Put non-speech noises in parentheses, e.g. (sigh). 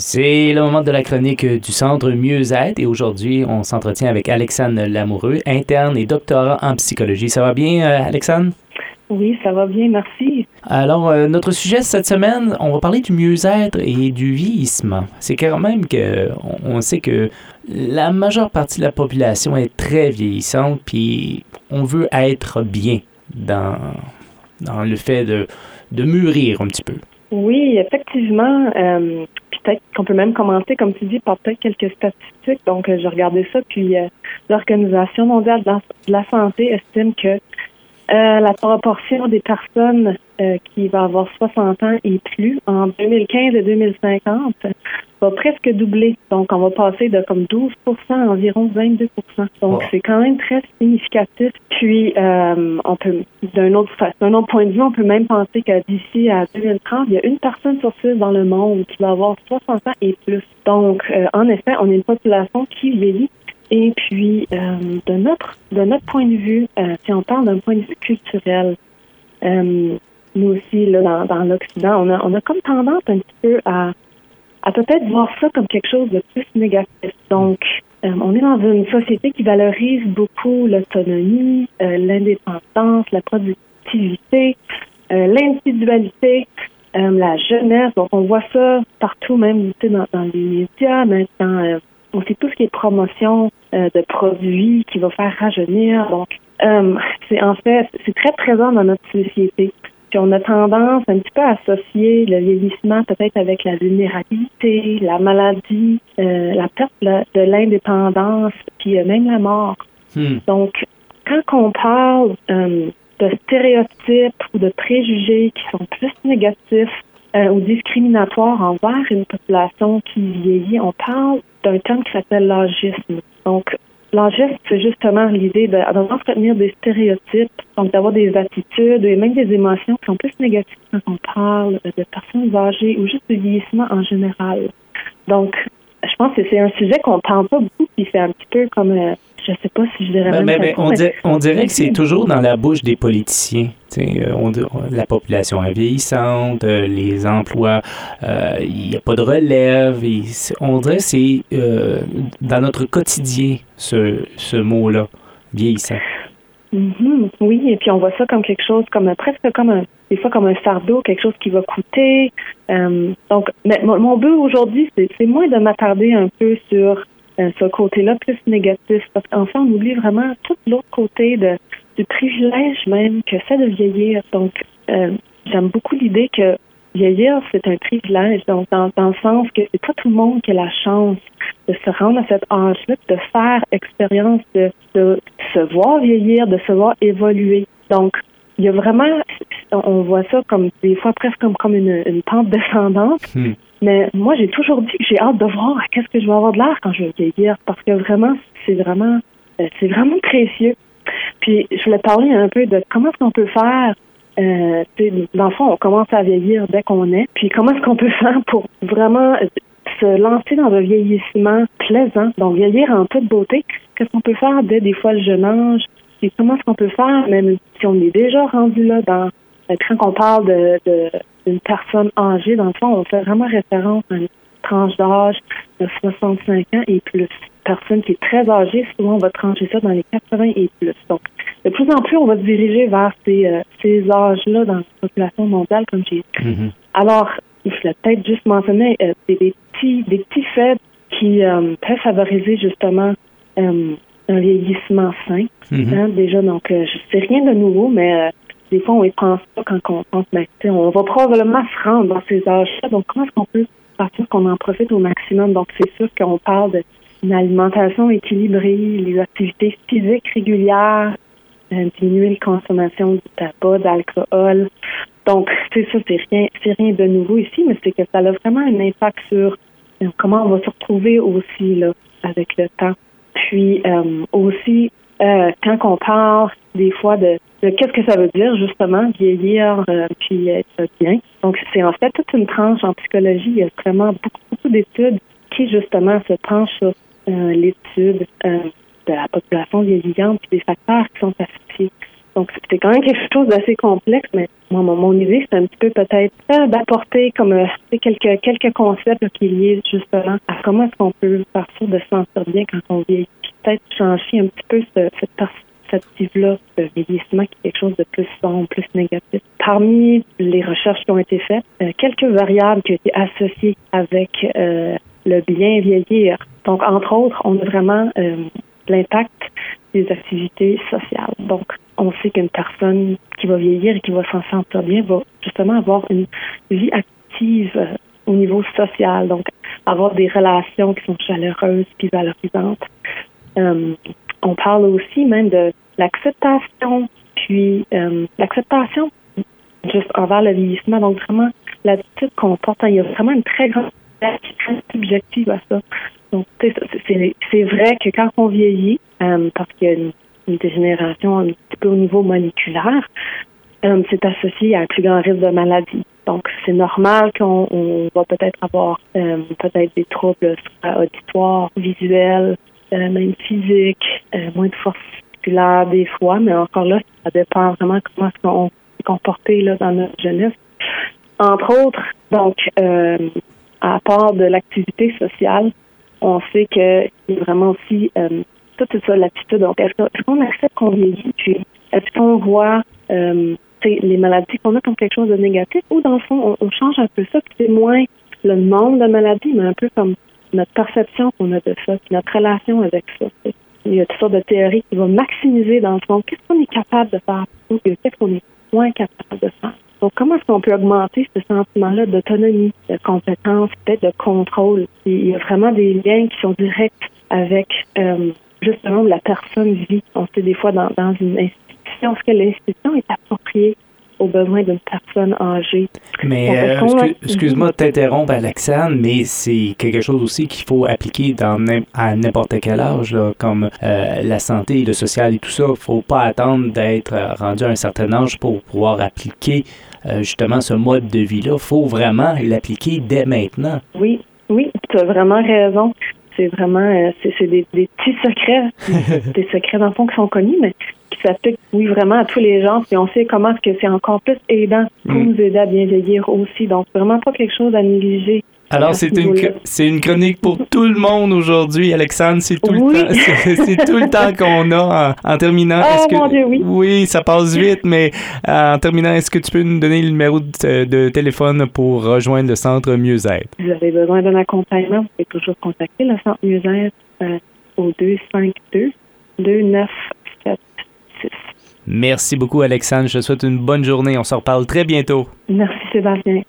C'est le moment de la chronique du Centre Mieux-être et aujourd'hui, on s'entretient avec Alexandre Lamoureux, interne et doctorat en psychologie. Ça va bien, euh, Alexandre? Oui, ça va bien, merci. Alors, euh, notre sujet cette semaine, on va parler du mieux-être et du vieillissement. C'est quand même que on sait que la majeure partie de la population est très vieillissante, puis on veut être bien dans, dans le fait de, de mûrir un petit peu. Oui, effectivement. Euh, peut-être qu'on peut même commencer, comme tu dis, par peut-être quelques statistiques. Donc, euh, j'ai regardé ça, puis euh, l'Organisation mondiale de la santé estime que euh, la proportion des personnes euh, qui va avoir 60 ans et plus en 2015 et 2050 va presque doubler. Donc, on va passer de comme 12% à environ 22% Donc, c'est quand même très significatif. Puis, euh, on peut, d'un autre, d'un autre point de vue, on peut même penser que d'ici à 2030, il y a une personne sur six dans le monde qui va avoir 60 ans et plus. Donc, en effet, on est une population qui vieillit et puis, euh, de notre de notre point de vue, euh, si on parle d'un point de vue culturel, euh, nous aussi, là, dans, dans l'Occident, on a, on a comme tendance un petit peu à, à peut-être voir ça comme quelque chose de plus négatif. Donc, on est dans une société qui valorise beaucoup l'autonomie, l'indépendance, la productivité, l'individualité, la jeunesse. Donc, on voit ça partout, même dans, dans les médias, maintenant on sait tout ce qui est promotion euh, de produits qui va faire rajeunir. Donc, euh, c'est en fait, c'est très présent dans notre société. Puis on a tendance un petit peu à associer le vieillissement peut-être avec la vulnérabilité, la maladie, euh, la perte de l'indépendance, puis même la mort. Hmm. Donc, quand on parle de stéréotypes ou de préjugés qui sont plus négatifs ou discriminatoires envers une population qui vieillit, on parle d'un terme qui s'appelle l'agisme. Donc, l'agisme, c'est justement l'idée de retenir des stéréotypes, donc d'avoir des attitudes et même des émotions qui sont plus négatives quand on parle de personnes âgées ou juste de vieillissement en général. Donc, je pense que c'est un sujet qu'on parle pas beaucoup, qui fait un petit peu comme euh, je sais pas si je dirais ben, ben, on, on, dirait que c'est toujours dans la bouche des politiciens. Euh, on, la population est vieillissante, euh, les emplois, euh, il n'y a pas de relève. on dirait que c'est dans notre quotidien, ce, ce mot-là, vieillissant. Mm-hmm. oui, et puis on voit ça comme quelque chose, comme presque comme un, des fois comme un fardeau, quelque chose qui va coûter. donc, mon, mon but aujourd'hui, c'est moins de m'attarder un peu sur euh, ce côté-là plus négatif. Parce qu'enfin, on oublie vraiment tout l'autre côté de, du privilège même que c'est de vieillir. Donc, euh, j'aime beaucoup l'idée que vieillir, c'est un privilège. Donc, dans, le sens que c'est pas tout le monde qui a la chance de se rendre à cet âge-là, de faire expérience, de, se voir vieillir, de se voir évoluer. Donc, il y a vraiment, on voit ça comme des fois presque comme, comme une, une pente descendante. Hmm. Mais moi, j'ai toujours dit que j'ai hâte de voir qu'est-ce que je vais avoir de l'air quand je vais vieillir, parce que vraiment, c'est vraiment, euh, c'est vraiment précieux. Puis, je voulais parler un peu de comment est-ce qu'on peut faire. Euh, dans le fond, on commence à vieillir dès qu'on est. Puis, comment est-ce qu'on peut (laughs) faire pour vraiment se lancer dans un vieillissement plaisant, donc vieillir en toute beauté? Qu'est-ce qu'on peut faire dès des fois le jeune âge? Et comment est-ce qu'on peut faire, même si on est déjà rendu là dans euh, quand on parle de, d'une personne âgée, dans le fond, on fait vraiment référence à une tranche d'âge de 65 ans et plus. Personne qui est très âgée, souvent on va trancher ça dans les 80 et plus. Donc, de plus en plus, on va se diriger vers ces, euh, ces âges-là dans la population mondiale, comme j'ai dit. Mm-hmm. Alors, il faut peut-être juste mentionner euh, des, petits, des petits faits qui peuvent favoriser justement un vieillissement sain. Mm-hmm. Hein, déjà, donc, c'est rien de nouveau, mais des fois, on y pense pas quand on pense, ben, on va probablement se rendre dans ces âges-là. Donc, comment est-ce qu'on peut partir qu'on en profite au maximum? Donc, c'est sûr qu'on parle d'une alimentation équilibrée, les activités physiques régulières, euh, diminuer la consommation du tabac, d'alcool. Donc, c'est ça, c'est rien, c'est rien de nouveau ici, mais c'est que ça a vraiment un impact sur euh, comment on va se retrouver aussi là avec le temps. Puis euh, aussi, euh, quand on parle des fois de, qu'est-ce que ça veut dire justement vieillir euh, puis être bien. Donc c'est en fait toute une tranche en psychologie. Il y a vraiment beaucoup, d'études qui justement se penchent sur euh, l'étude de la population vieillissante puis des facteurs qui sont associés. Donc, c'est quand même quelque chose d'assez complexe, mais moi, mon, idée, c'est un petit peu peut-être d'apporter comme quelques quelques concepts qui liés justement à comment est-ce qu'on peut partir de se sentir bien quand on vieillit. Peut-être changer un petit peu cette perspective-là de vieillissement qui est quelque chose de plus sombre, plus négatif. Parmi les recherches qui ont été faites, euh, quelques variables qui ont été associées avec euh, le bien vieillir. Donc, entre autres, on a vraiment l'impact des activités sociales. Donc, on sait qu'une personne qui va vieillir et qui va s'en sentir bien va justement avoir une vie active euh, au niveau social, donc avoir des relations qui sont chaleureuses puis valorisantes. Euh, on parle aussi même de l'acceptation, puis euh, l'acceptation juste envers le vieillissement, donc vraiment l'attitude qu'on porte. Il y a vraiment une très grande subjective à ça. Donc, c'est vrai que quand on vieillit, parce qu'il y a une dégénération un petit peu au niveau moléculaire, euh, c'est associé à un plus grand risque de maladie. Donc, c'est normal qu'on va peut-être avoir euh, peut-être des troubles auditoires, visuels, euh, même physiques, moins de force musculaire des fois, mais encore là, ça dépend vraiment comment est-ce qu'on s'est comporté là, dans notre jeunesse. Entre autres, donc, à part de l'activité sociale, on sait y a vraiment aussi c'est ça l'attitude. Donc, est-ce qu'on accepte qu'on vieillit, puis est-ce qu'on voit euh, les maladies qu'on a comme quelque chose de négatif, ou dans le fond, on, change un peu ça, puis c'est moins le nombre de maladies, mais un peu comme notre perception qu'on a de ça, notre relation avec ça. Il y a toutes sortes de théories qui vont maximiser, dans le fond, qu'est-ce qu'on est capable de faire, ou qu'est-ce qu'on est moins capable de faire. Donc, comment est-ce qu'on peut augmenter ce sentiment-là d'autonomie, de compétence, peut-être de contrôle? Il y a vraiment des liens qui sont directs avec euh, justement où la personne vit. On sait des fois dans, dans une institution, est-ce que l'institution est appropriée aux besoins d'une personne âgée. Mais euh, excuse-moi de t'interrompre, Alexandre, mais c'est quelque chose aussi qu'il faut appliquer dans à n'importe quel âge, là, comme euh, la santé, le social et tout ça. Il ne faut pas attendre d'être rendu à un certain âge pour pouvoir appliquer euh, justement ce mode de vie-là. Il faut vraiment l'appliquer dès maintenant. Oui, oui, tu as vraiment raison c'est vraiment euh, c'est des, petits secrets, (laughs) des secrets dans le fond qui sont connus, mais qui s'appliquent, oui, vraiment à tous les gens. Puis on sait comment est-ce que c'est encore plus aidant pour mm. nous aider à bien vieillir aussi. Donc, vraiment pas quelque chose à négliger. Alors, c'est une, c'est une chronique pour (laughs) tout le monde aujourd'hui, Alexandre. C'est tout, le temps, c'est, tout le temps qu'on a en, terminant. Oh, mon Dieu, oui. Oui, ça passe vite, mais euh, en terminant, est-ce que tu peux nous donner le numéro de, téléphone pour rejoindre le centre Mieux-être? Si vous avez besoin d'un accompagnement, vous pouvez toujours contacter le centre Mieux-être euh, au 252 2976. Merci beaucoup, Alexandre. Je te souhaite une bonne journée. On se reparle très bientôt. Merci, Sébastien.